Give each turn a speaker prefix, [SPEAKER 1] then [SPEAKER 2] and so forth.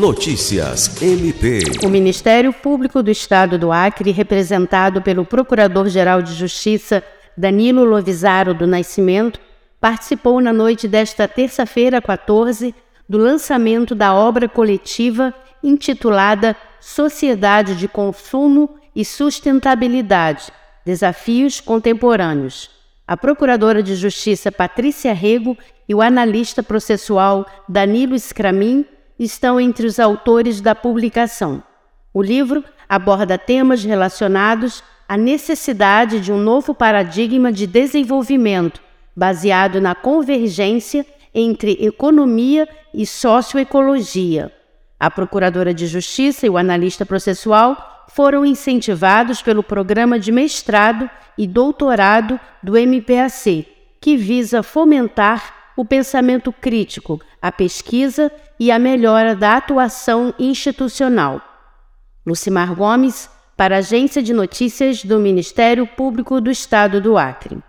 [SPEAKER 1] Notícias MP.
[SPEAKER 2] O Ministério Público do Estado do Acre, representado pelo Procurador-Geral de Justiça Danilo Lovisaro do Nascimento, participou na noite desta terça-feira, 14, do lançamento da obra coletiva intitulada Sociedade de Consumo e Sustentabilidade Desafios Contemporâneos. A Procuradora de Justiça Patrícia Rego e o analista processual Danilo Scramin estão entre os autores da publicação. O livro aborda temas relacionados à necessidade de um novo paradigma de desenvolvimento baseado na convergência entre economia e socioecologia. A Procuradora de Justiça e o analista processual foram incentivados pelo programa de mestrado e doutorado do MPAC, que visa fomentar o pensamento crítico, a pesquisa e a melhora da atuação institucional. Lucimar Gomes, para a Agência de Notícias do Ministério Público do Estado do Acre.